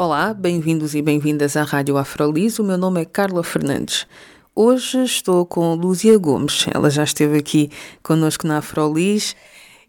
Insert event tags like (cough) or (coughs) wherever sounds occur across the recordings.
Olá, bem-vindos e bem-vindas à Rádio Afrolis. O meu nome é Carla Fernandes. Hoje estou com Luzia Gomes. Ela já esteve aqui connosco na Afrolis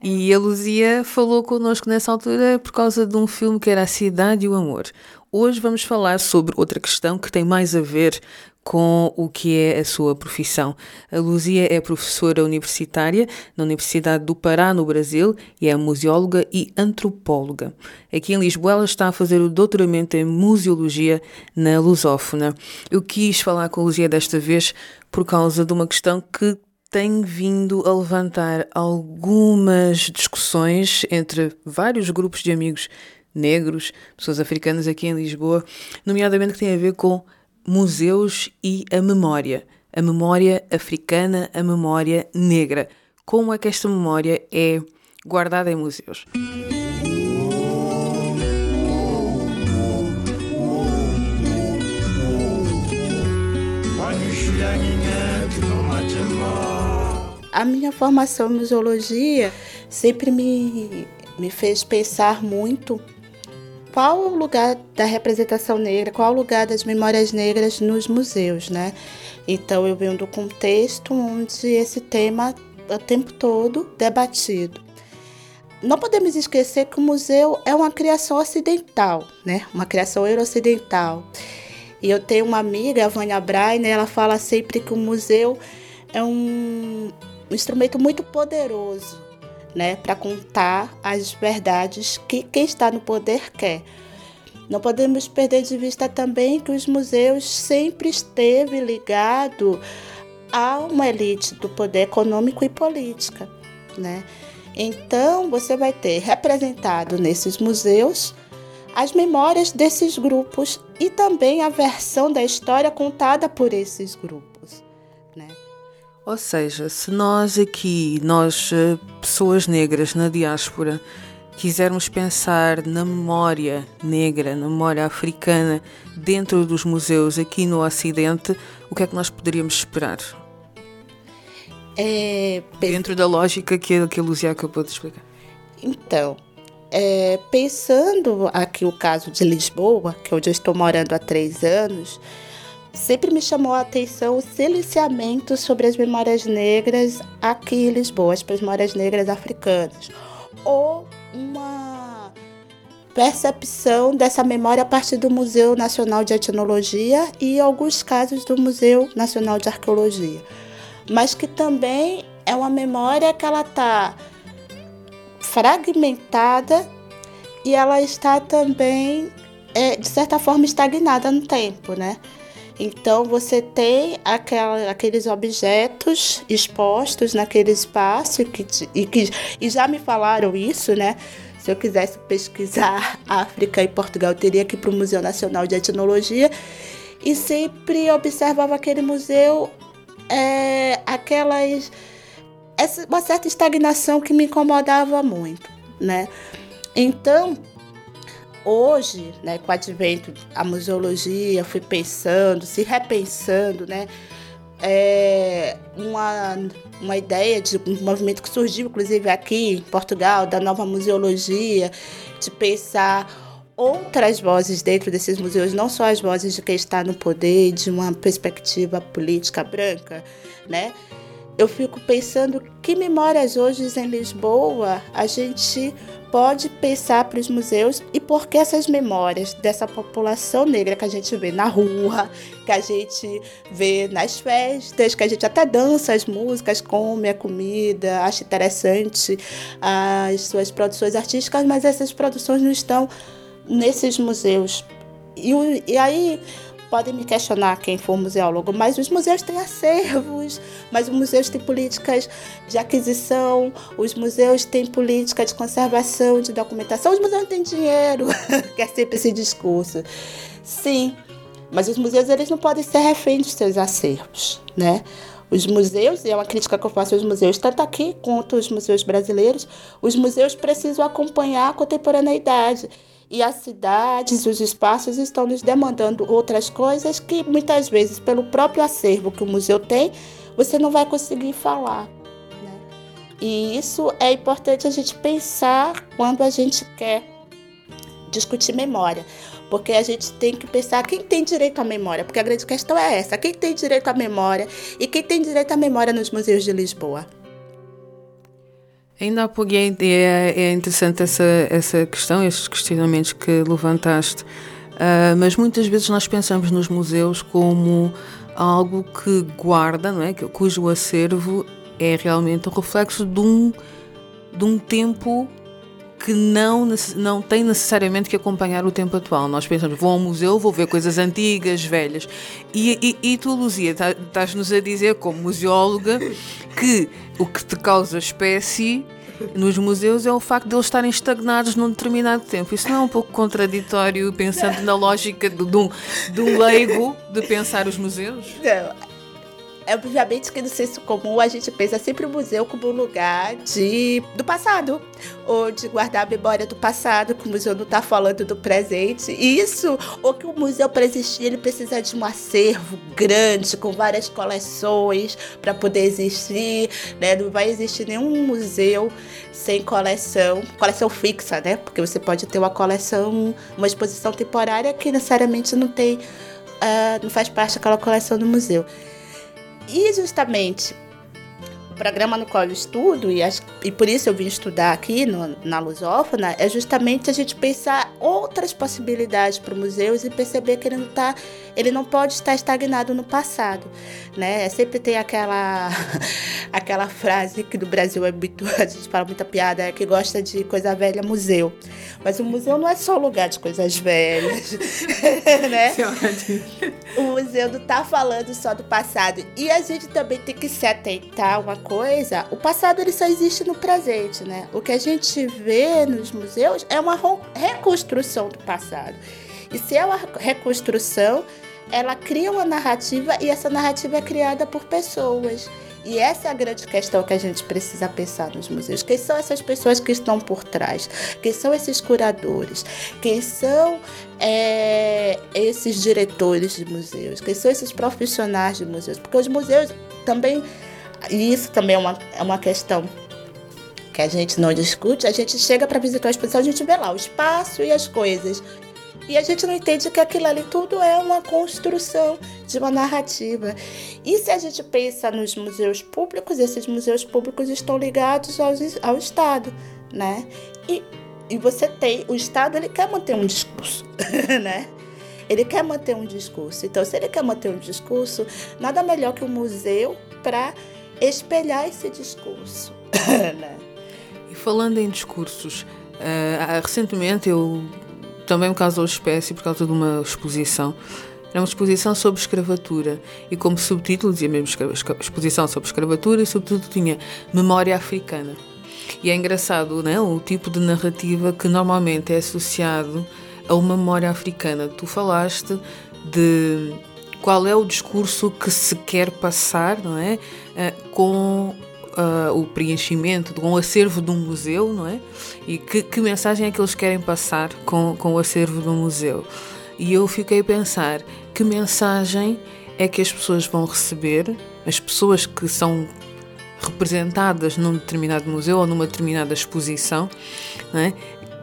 e a Luzia falou connosco nessa altura por causa de um filme que era A Cidade e o Amor. Hoje vamos falar sobre outra questão que tem mais a ver com o que é a sua profissão. A Luzia é professora universitária na Universidade do Pará, no Brasil, e é museóloga e antropóloga. Aqui em Lisboa, ela está a fazer o doutoramento em museologia na Lusófona. Eu quis falar com a Luzia desta vez por causa de uma questão que tem vindo a levantar algumas discussões entre vários grupos de amigos negros, pessoas africanas aqui em Lisboa, nomeadamente que tem a ver com museus e a memória. A memória africana, a memória negra. Como é que esta memória é guardada em museus? A minha formação em museologia sempre me, me fez pensar muito qual o lugar da representação negra, qual o lugar das memórias negras nos museus, né? Então eu venho do contexto onde esse tema é o tempo todo debatido. Não podemos esquecer que o museu é uma criação ocidental, né? Uma criação euro-ocidental. E eu tenho uma amiga, a Vânia Braine, ela fala sempre que o museu é um, um instrumento muito poderoso né, para contar as verdades que quem está no poder quer. Não podemos perder de vista também que os museus sempre esteve ligado a uma elite do poder econômico e política, né? Então, você vai ter representado nesses museus as memórias desses grupos e também a versão da história contada por esses grupos, né? Ou seja, se nós aqui, nós eh, pessoas negras na diáspora, quisermos pensar na memória negra, na memória africana dentro dos museus aqui no Ocidente, o que é que nós poderíamos esperar? É, dentro da lógica que, que a Luzia acabou de explicar. Então, é, pensando aqui o caso de Lisboa, que é onde eu estou morando há três anos, sempre me chamou a atenção o silenciamento sobre as memórias negras aqui em Lisboa, as memórias negras africanas, ou uma percepção dessa memória a partir do Museu Nacional de Etnologia e alguns casos do Museu Nacional de Arqueologia, mas que também é uma memória que ela está fragmentada e ela está também é, de certa forma estagnada no tempo, né? Então você tem aquela, aqueles objetos expostos naquele espaço que, e que e já me falaram isso, né? Se eu quisesse pesquisar (laughs) África e Portugal, eu teria que ir para o Museu Nacional de Etnologia e sempre observava aquele museu, é, aquelas essa, uma certa estagnação que me incomodava muito, né? Então hoje, né, com o advento da museologia, fui pensando, se repensando, né, é uma, uma ideia de um movimento que surgiu, inclusive aqui em Portugal, da nova museologia, de pensar outras vozes dentro desses museus, não só as vozes de quem está no poder, de uma perspectiva política branca, né? Eu fico pensando que memórias hoje em Lisboa a gente pode pensar para os museus e por que essas memórias dessa população negra que a gente vê na rua, que a gente vê nas festas, que a gente até dança as músicas, come a comida, acha interessante as suas produções artísticas, mas essas produções não estão nesses museus. E, e aí podem me questionar quem for museólogo, mas os museus têm acervos, mas os museus têm políticas de aquisição, os museus têm política de conservação, de documentação, os museus têm dinheiro, (laughs) que é sempre esse discurso. Sim, mas os museus eles não podem ser reféns dos seus acervos, né? Os museus, e é uma crítica que eu faço aos museus, tanto aqui quanto os museus brasileiros, os museus precisam acompanhar a contemporaneidade. E as cidades, os espaços estão nos demandando outras coisas que muitas vezes, pelo próprio acervo que o museu tem, você não vai conseguir falar. Né? E isso é importante a gente pensar quando a gente quer discutir memória. Porque a gente tem que pensar quem tem direito à memória, porque a grande questão é essa: quem tem direito à memória e quem tem direito à memória nos museus de Lisboa. Ainda há pouco é, é interessante essa, essa questão, esses questionamentos que levantaste, uh, mas muitas vezes nós pensamos nos museus como algo que guarda, não é? cujo acervo é realmente o reflexo de um, de um tempo que não, não tem necessariamente que acompanhar o tempo atual. Nós pensamos, vou ao museu, vou ver coisas antigas, velhas. E, e, e tu, Luzia, tá, estás-nos a dizer, como museóloga, que o que te causa espécie nos museus é o facto de eles estarem estagnados num determinado tempo. Isso não é um pouco contraditório, pensando na lógica de, de, um, de um leigo de pensar os museus? Não é obviamente que no senso comum a gente pensa sempre o museu como um lugar de, do passado, ou de guardar a memória do passado, que o museu não está falando do presente. E isso, ou que o museu para existir, ele precisa de um acervo grande, com várias coleções para poder existir. Né? Não vai existir nenhum museu sem coleção, coleção fixa, né? Porque você pode ter uma coleção, uma exposição temporária que necessariamente não tem, uh, não faz parte daquela coleção do museu. E justamente programa no qual eu estudo, e, as, e por isso eu vim estudar aqui no, na Lusófona, é justamente a gente pensar outras possibilidades para museus e perceber que ele não, tá, ele não pode estar estagnado no passado. Né? Sempre tem aquela, (laughs) aquela frase que no Brasil é muito, (laughs) a gente fala muita piada, é que gosta de coisa velha, museu. Mas o museu não é só lugar de coisas velhas. (laughs) né? O museu não está falando só do passado. E a gente também tem que se atentar a uma coisa: o passado ele só existe no presente. Né? O que a gente vê nos museus é uma reconstrução do passado. E se é uma reconstrução, ela cria uma narrativa e essa narrativa é criada por pessoas. E essa é a grande questão que a gente precisa pensar nos museus. Quem são essas pessoas que estão por trás? Quem são esses curadores? Quem são é, esses diretores de museus? Quem são esses profissionais de museus? Porque os museus também, e isso também é uma, é uma questão que a gente não discute, a gente chega para visitar a exposição, a gente vê lá o espaço e as coisas. E a gente não entende que aquilo ali tudo é uma construção de uma narrativa. E se a gente pensa nos museus públicos, esses museus públicos estão ligados ao, ao Estado, né? E, e você tem, o Estado ele quer manter um discurso, (laughs) né? Ele quer manter um discurso. Então, se ele quer manter um discurso, nada melhor que um museu para espelhar esse discurso. (coughs) né? E falando em discursos, uh, recentemente eu também me causou espécie por causa de uma exposição. Era uma exposição sobre escravatura e como subtítulo dizia mesmo exposição sobre escravatura e subtítulo tinha Memória Africana. E é engraçado, né? O tipo de narrativa que normalmente é associado a uma memória africana. Tu falaste de qual é o discurso que se quer passar, não é? Eh, com uh, o preenchimento de um acervo de um museu, não é? E que, que mensagem é que eles querem passar com, com o acervo de um museu? E eu fiquei a pensar que mensagem é que as pessoas vão receber, as pessoas que são representadas num determinado museu ou numa determinada exposição, não é?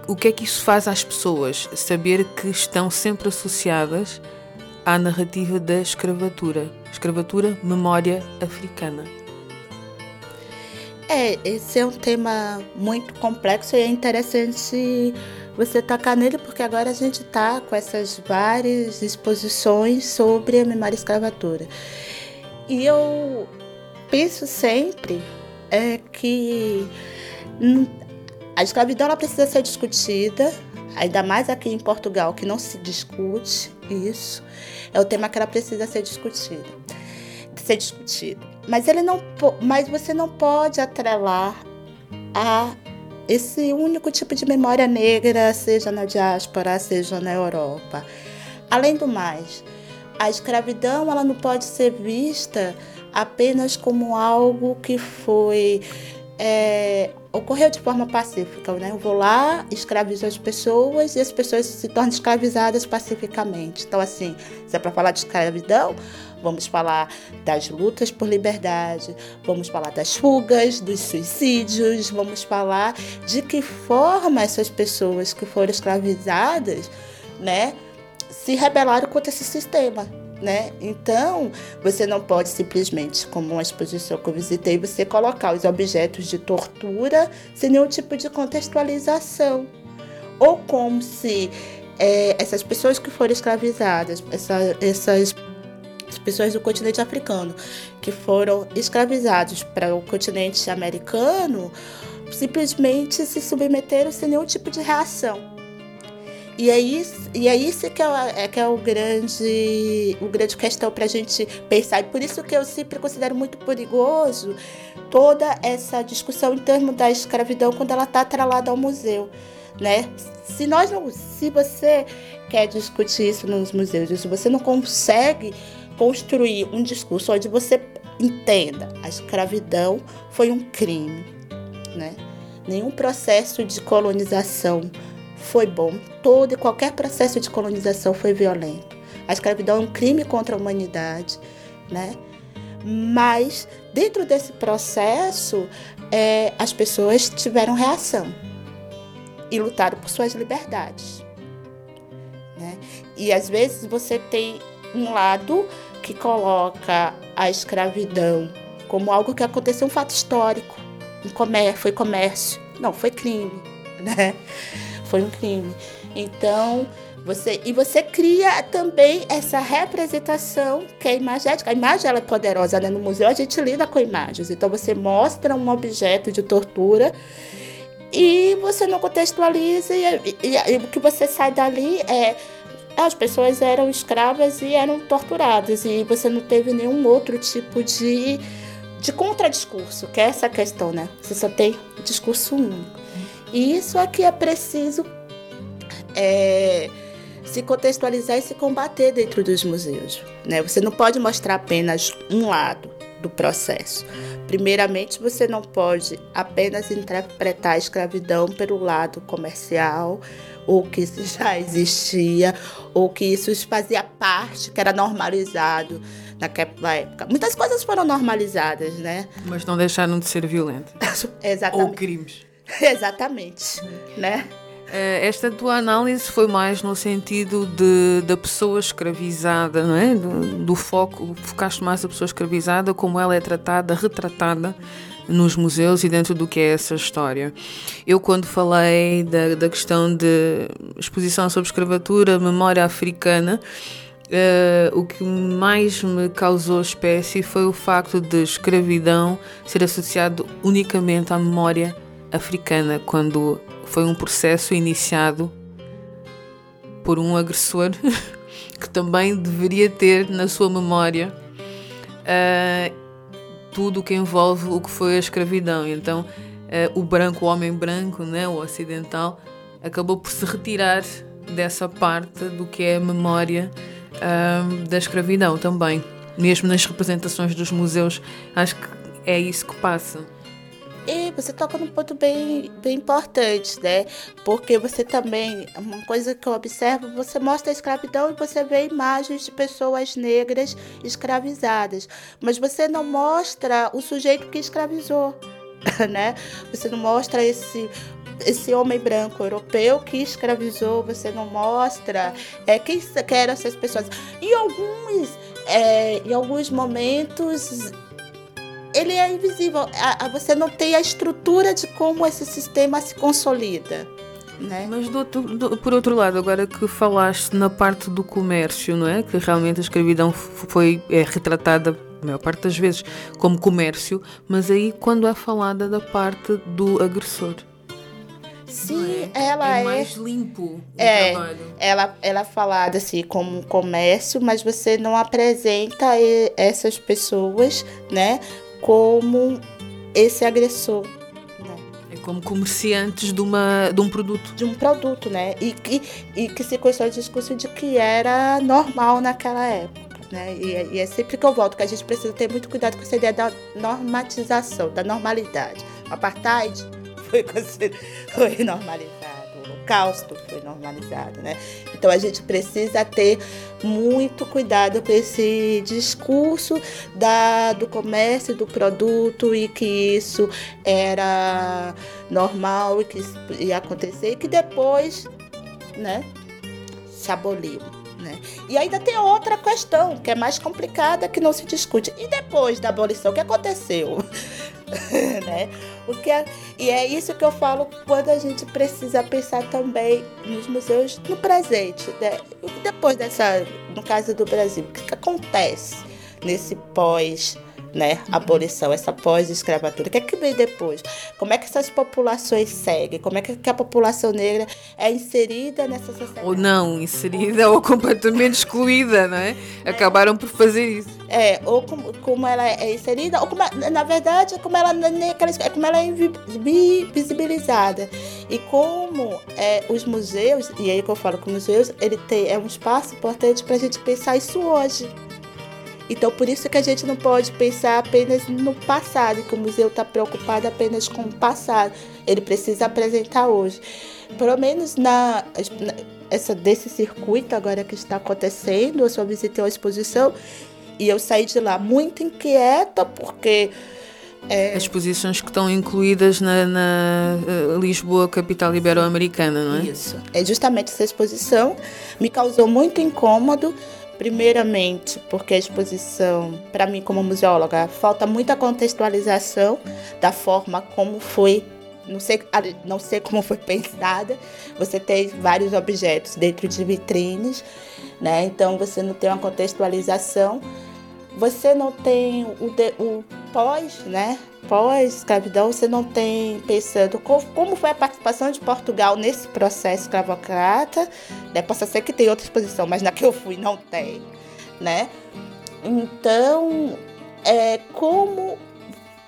o que é que isso faz às pessoas? Saber que estão sempre associadas à narrativa da escravatura. Escravatura, memória africana. É, esse é um tema muito complexo e é interessante você tocar nele, porque agora a gente está com essas várias exposições sobre a memória escravatura. E eu penso sempre é, que a escravidão ela precisa ser discutida, ainda mais aqui em Portugal, que não se discute isso, é o tema que ela precisa ser discutido. Ser discutido. Mas ele não, mas você não pode atrelar a esse único tipo de memória negra, seja na diáspora, seja na Europa. Além do mais, a escravidão ela não pode ser vista apenas como algo que foi é, ocorreu de forma pacífica, né? Eu vou lá, escravizo as pessoas e as pessoas se tornam escravizadas pacificamente. Então, assim, se é para falar de escravidão, vamos falar das lutas por liberdade, vamos falar das fugas, dos suicídios, vamos falar de que forma essas pessoas que foram escravizadas, né, se rebelaram contra esse sistema né? Então, você não pode simplesmente, como uma exposição que eu visitei, você colocar os objetos de tortura sem nenhum tipo de contextualização. Ou como se é, essas pessoas que foram escravizadas, essa, essas pessoas do continente africano que foram escravizados para o continente americano, simplesmente se submeteram sem nenhum tipo de reação. E é isso, e é isso que, é, é, que é o grande, o grande questão para a gente pensar. E por isso que eu sempre considero muito perigoso toda essa discussão em termos da escravidão quando ela está atrelada ao museu. Né? Se, nós não, se você quer discutir isso nos museus, se você não consegue construir um discurso onde você entenda a escravidão foi um crime, né? Nenhum processo de colonização foi bom. Todo e qualquer processo de colonização foi violento. A escravidão é um crime contra a humanidade, né? Mas dentro desse processo, é, as pessoas tiveram reação e lutaram por suas liberdades, né? E às vezes você tem um lado que coloca a escravidão como algo que aconteceu um fato histórico, um comércio, foi comércio, não foi crime, (laughs) né? Foi um crime. Então, você e você cria também essa representação que é imagética. A imagem ela é poderosa, né? No museu a gente lida com imagens. Então você mostra um objeto de tortura e você não contextualiza e, e, e o que você sai dali é as pessoas eram escravas e eram torturadas e você não teve nenhum outro tipo de de contradiscurso, que é essa questão, né? Você só tem discurso único. E isso aqui é preciso é, se contextualizar e se combater dentro dos museus. Né? Você não pode mostrar apenas um lado do processo. Primeiramente, você não pode apenas interpretar a escravidão pelo lado comercial, ou que isso já existia, ou que isso fazia parte, que era normalizado naquela época. Muitas coisas foram normalizadas, né? Mas não deixaram de ser violentas. (laughs) Exatamente. Ou crimes. (laughs) Exatamente, né? Eh, esta tua análise foi mais no sentido de, da pessoa escravizada, não é? Do, do, foco, focaste mais a pessoa escravizada, como ela é tratada, retratada nos museus e dentro do que é essa história. Eu, quando falei da, da questão de exposição sobre escravatura, memória africana, Uh, o que mais me causou espécie foi o facto de escravidão ser associado unicamente à memória africana, quando foi um processo iniciado por um agressor (laughs) que também deveria ter na sua memória uh, tudo o que envolve o que foi a escravidão. Então, uh, o branco, o homem branco, né, o ocidental, acabou por se retirar dessa parte do que é a memória uh, da escravidão também. Mesmo nas representações dos museus, acho que é isso que passa. Você toca num ponto bem, bem importante, né? Porque você também, uma coisa que eu observo, você mostra a escravidão e você vê imagens de pessoas negras escravizadas, mas você não mostra o sujeito que escravizou, (laughs) né? Você não mostra esse esse homem branco europeu que escravizou, você não mostra é, quem, quem eram essas pessoas. Em alguns, é, em alguns momentos ele é invisível. você não tem a estrutura de como esse sistema se consolida. Né? Mas do, do, por outro lado, agora que falaste na parte do comércio, não é? Que realmente a escravidão foi é retratada a maior parte das vezes como comércio, mas aí quando é falada da parte do agressor. Sim, é? ela é, é mais limpo o é, trabalho. Ela, ela é falada assim como um comércio, mas você não apresenta essas pessoas, né, como esse agressor. Né? É como comerciantes de, uma, de um produto. De um produto, né? E, e, e que se construiu o discurso de que era normal naquela época. Né? E, é, e, é sempre que eu volto que a gente precisa ter muito cuidado com essa ideia da normatização, da normalidade. O apartheid (laughs) foi, foi normalizado, o holocausto foi normalizado, né? Então a gente precisa ter muito cuidado com esse discurso da, do comércio do produto e que isso era normal e que ia acontecer e que depois, né, se aboliu. Né? E ainda tem outra questão que é mais complicada que não se discute. E depois da abolição, o que aconteceu? (laughs) né? O que é, e é isso que eu falo quando a gente precisa pensar também nos museus no presente. Né? Depois dessa, no caso do Brasil, o que, que acontece nesse pós né? Abolição, essa pós-escravatura. O que é que vem depois? Como é que essas populações seguem? Como é que a população negra é inserida nessa sociedade? Ou não, inserida ou completamente excluída, não é? Acabaram por fazer isso. É, ou como, como ela é inserida, ou como, na verdade, como ela, como ela é invisibilizada. E como é, os museus, e aí que eu falo que museus, ele tem, é um espaço importante para a gente pensar isso hoje. Então, por isso que a gente não pode pensar apenas no passado, que o museu está preocupado apenas com o passado. Ele precisa apresentar hoje. Pelo menos na, na essa, desse circuito agora que está acontecendo, eu só visitei uma exposição e eu saí de lá muito inquieta, porque. É... As exposições que estão incluídas na, na uh, Lisboa, capital ibero-americana, não é? Isso. É justamente essa exposição me causou muito incômodo Primeiramente, porque a exposição, para mim como museóloga, falta muita contextualização da forma como foi, não sei, não sei como foi pensada. Você tem vários objetos dentro de vitrines, né? Então você não tem uma contextualização. Você não tem o, de, o pós, né? Pós-escravidão, você não tem pensando como foi a participação de Portugal nesse processo escravocrata. Né? Possa ser que tenha outra exposição, mas na que eu fui não tem, né? Então, é como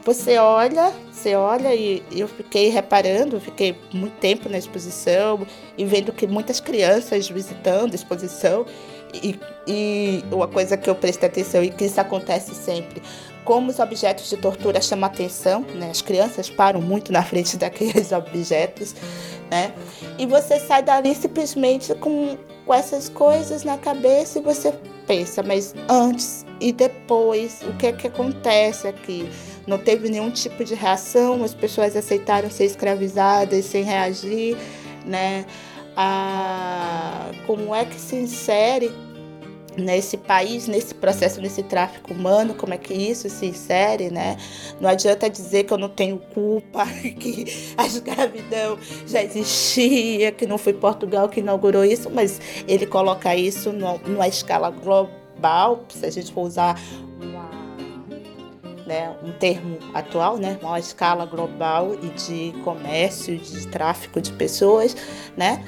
você olha, você olha e eu fiquei reparando, fiquei muito tempo na exposição e vendo que muitas crianças visitando a exposição e, e uma coisa que eu prestei atenção e que isso acontece sempre, como os objetos de tortura chamam atenção, né? As crianças param muito na frente (laughs) daqueles objetos, né? E você sai dali simplesmente com, com essas coisas na cabeça e você pensa, mas antes e depois, o que é que acontece aqui? Não teve nenhum tipo de reação, as pessoas aceitaram ser escravizadas sem reagir, né? Ah, como é que se insere nesse país, nesse processo, nesse tráfico humano, como é que isso se insere, né? Não adianta dizer que eu não tenho culpa, (laughs) que a escravidão já existia, que não foi Portugal que inaugurou isso, mas ele coloca isso numa escala global, se a gente for usar uma, né, um termo atual, né, uma escala global e de comércio, de tráfico de pessoas, né?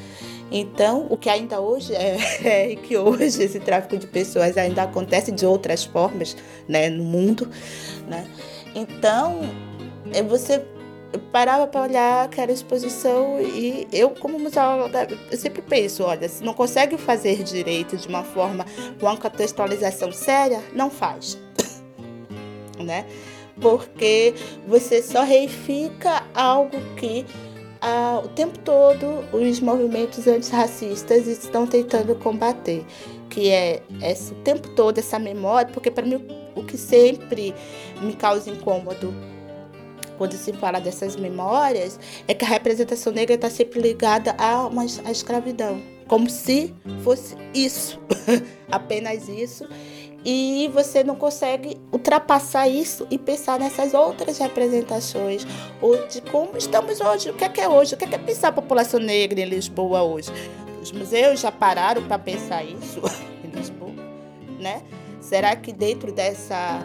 Então, o que ainda hoje é, (laughs) é, que hoje esse tráfico de pessoas ainda acontece de outras formas, né, no mundo, né? Então, você parava para olhar aquela exposição e eu como museóloga eu sempre penso, olha, se não consegue fazer direito de uma forma com uma contextualização séria, não faz, (laughs) né? Porque você só reifica algo que ah, o tempo todo os movimentos antirracistas estão tentando combater, que é esse, o tempo todo essa memória, porque para mim o que sempre me causa incômodo quando se fala dessas memórias é que a representação negra está sempre ligada a uma a escravidão, como se fosse isso, (laughs) apenas isso e você não consegue ultrapassar isso e pensar nessas outras representações ou de como estamos hoje, o que é que é hoje, o que é, que é pensar a população negra em Lisboa hoje. Os museus já pararam para pensar isso (laughs) em Lisboa, né? Será que dentro dessa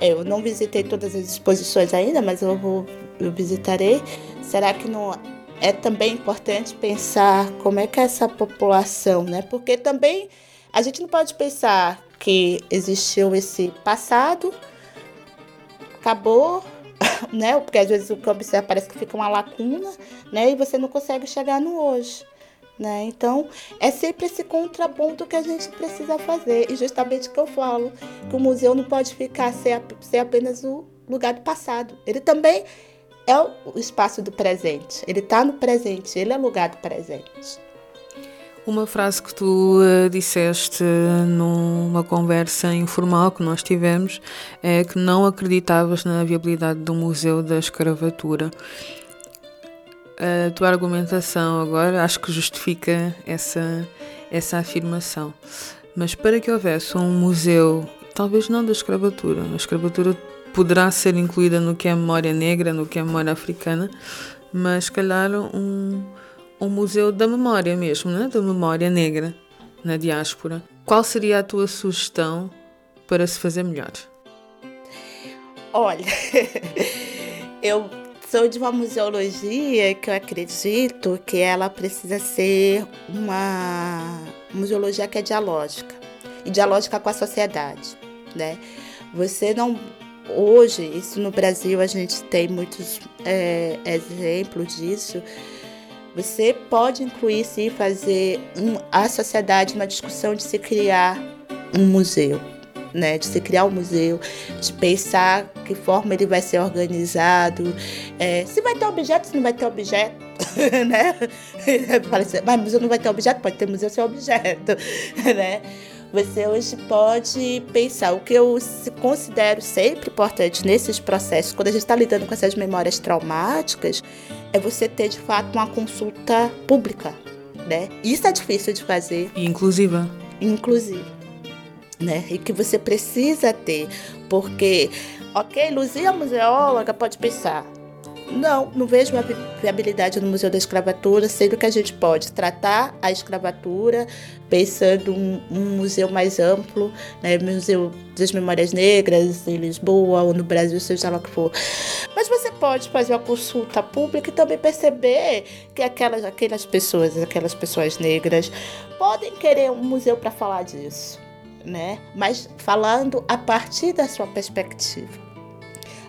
é, eu não visitei todas as exposições ainda, mas eu vou eu visitarei. Será que não é também importante pensar como é que é essa população, né? Porque também a gente não pode pensar que existiu esse passado, acabou, (laughs) né? Porque às vezes o que observa parece que fica uma lacuna, né? E você não consegue chegar no hoje. Né? Então, é sempre esse contraponto que a gente precisa fazer. E justamente que eu falo que o museu não pode ficar ser, apenas o lugar do passado. Ele também é o espaço do presente. Ele está no presente, ele é lugar do presente. Uma frase que tu uh, disseste numa conversa informal que nós tivemos é que não acreditavas na viabilidade do Museu da Escravatura. A tua argumentação agora acho que justifica essa, essa afirmação. Mas para que houvesse um museu, talvez não da escravatura, a escravatura poderá ser incluída no que é memória negra, no que é memória africana, mas calhar um um museu da memória mesmo, né? da memória negra na diáspora. Qual seria a tua sugestão para se fazer melhor? Olha, (laughs) eu sou de uma museologia que eu acredito que ela precisa ser uma museologia que é dialógica e dialógica com a sociedade, né? Você não hoje isso no Brasil a gente tem muitos é, exemplos disso você pode incluir sim fazer um, a sociedade na discussão de se criar um museu. Né, de se criar um museu, de pensar que forma ele vai ser organizado, é, se vai ter objeto, se não vai ter objeto, (laughs) né? (laughs) Mas museu não vai ter objeto, pode ter museu sem objeto, (laughs) né? Você hoje pode pensar o que eu considero sempre importante nesses processos, quando a gente está lidando com essas memórias traumáticas, é você ter de fato uma consulta pública, né? Isso é difícil de fazer. E inclusiva. Inclusive. Né? E que você precisa ter, porque, ok, Luzia museóloga pode pensar, não, não vejo uma viabilidade no Museu da Escravatura, sendo que a gente pode tratar a escravatura pensando um, um museu mais amplo, né, Museu das Memórias Negras em Lisboa ou no Brasil, seja lá o que for. Mas você pode fazer uma consulta pública e também perceber que aquelas, aquelas pessoas, aquelas pessoas negras, podem querer um museu para falar disso, né? Mas falando a partir da sua perspectiva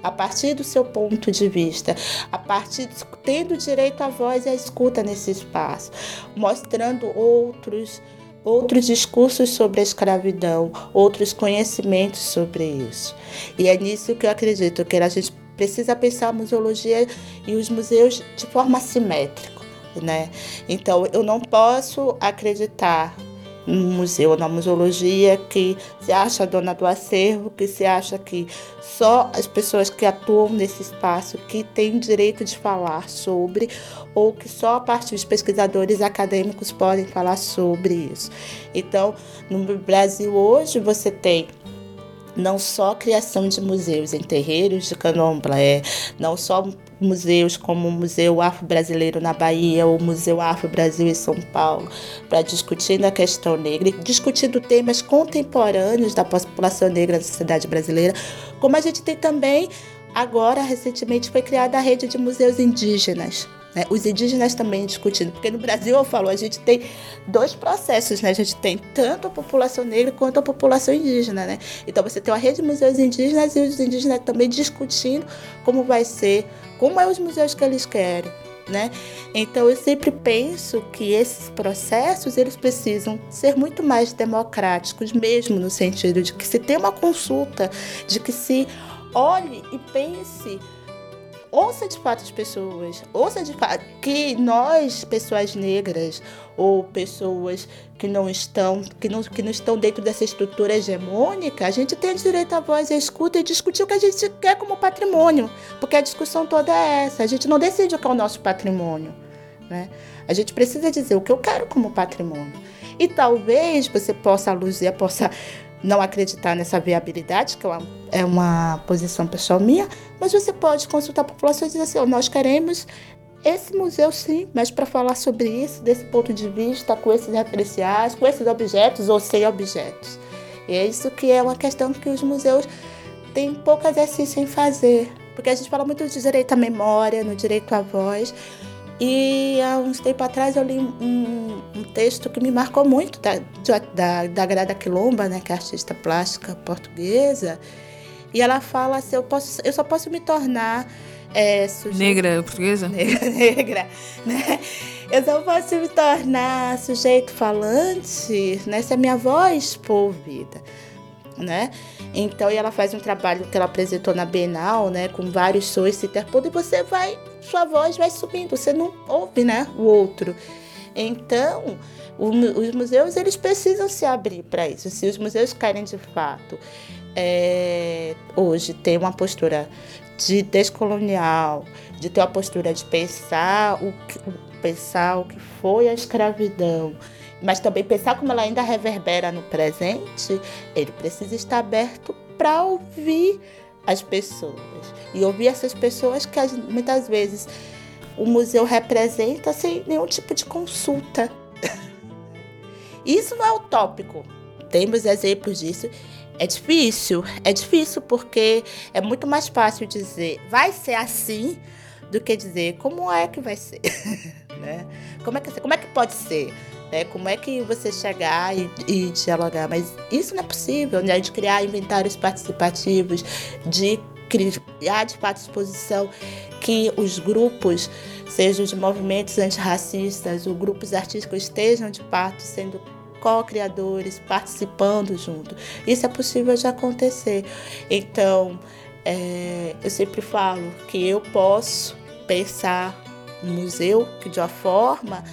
a partir do seu ponto de vista, a partir tendo direito à voz e à escuta nesse espaço, mostrando outros outros discursos sobre a escravidão, outros conhecimentos sobre isso. E é nisso que eu acredito que a gente precisa pensar a museologia e os museus de forma simétrica, né? Então eu não posso acreditar museu, na museologia, que se acha dona do acervo, que se acha que só as pessoas que atuam nesse espaço que têm direito de falar sobre, ou que só a partir dos pesquisadores acadêmicos podem falar sobre isso. Então, no Brasil hoje você tem não só criação de museus em terreiros de candomblé, não só museus como o Museu Afro-Brasileiro na Bahia, ou o Museu Afro-Brasil em São Paulo, para discutir a questão negra, discutindo temas contemporâneos da população negra na sociedade brasileira, como a gente tem também agora recentemente foi criada a rede de museus indígenas, né? Os indígenas também discutindo, porque no Brasil, eu falo, a gente tem dois processos, né? A gente tem tanto a população negra quanto a população indígena, né? Então você tem uma rede de museus indígenas e os indígenas também discutindo como vai ser, como é os museus que eles querem. Né? Então eu sempre penso que esses processos eles precisam ser muito mais democráticos, mesmo no sentido de que se tem uma consulta, de que se olhe e pense ouça de fato as pessoas, ouça de fato que nós, pessoas negras ou pessoas que não estão, que não, que não estão dentro dessa estrutura hegemônica, a gente tem direito à voz à escuta e discutir o que a gente quer como patrimônio, porque a discussão toda é essa. A gente não decide o que é o nosso patrimônio, né? A gente precisa dizer o que eu quero como patrimônio. E talvez você possa, a Luzia, possa não acreditar nessa viabilidade, que uma, é uma posição pessoal minha, mas você pode consultar a população e dizer assim: oh, nós queremos esse museu sim, mas para falar sobre isso, desse ponto de vista, com esses referenciais, com esses objetos ou sem objetos. E é isso que é uma questão que os museus têm pouco exercício em fazer. Porque a gente fala muito de direito à memória, no direito à voz, E há uns tempo atrás eu li um, um texto que me marcou muito da, da, da Grada Quilomba, né, que é artista plástica portuguesa. E ela fala assim: eu, posso, eu só posso me tornar é, sujeito... Negra portuguesa? Negra, (laughs) negra, né? Eu só posso me tornar sujeito falante né, se a minha voz for ouvida né? Então, e ela faz um trabalho que ela apresentou na Bienal, né, com vários sons se interpondo e você vai, sua voz vai subindo, você não ouve, né, o outro. Então, o, os museus eles precisam se abrir para isso. Se os museus querem de fato é, hoje ter uma postura de descolonial, de ter uma postura de pensar o, pensar o que foi a escravidão, mas também pensar como ela ainda reverbera no presente, ele precisa estar aberto para ouvir as pessoas. E ouvir essas pessoas que muitas vezes o museu representa sem nenhum tipo de consulta. (laughs) Isso não é utópico. Temos exemplos disso. É difícil, é difícil porque é muito mais fácil dizer vai ser assim do que dizer como é que vai ser, (laughs) né? Como é que como é que pode ser? Né? Como é que você chegar e, e dialogar? Mas isso não é possível, né? De criar inventários participativos, de criar de fato exposição que os grupos, sejam de movimentos antirracistas ou grupos artísticos, estejam de fato sendo co-criadores, participando junto. Isso é possível de acontecer. Então, é, eu sempre falo que eu posso pensar no museu de uma forma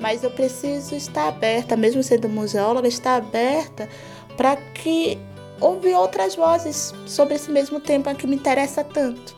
mas eu preciso estar aberta, mesmo sendo museóloga, estar aberta para que ouvir outras vozes sobre esse mesmo tema que me interessa tanto.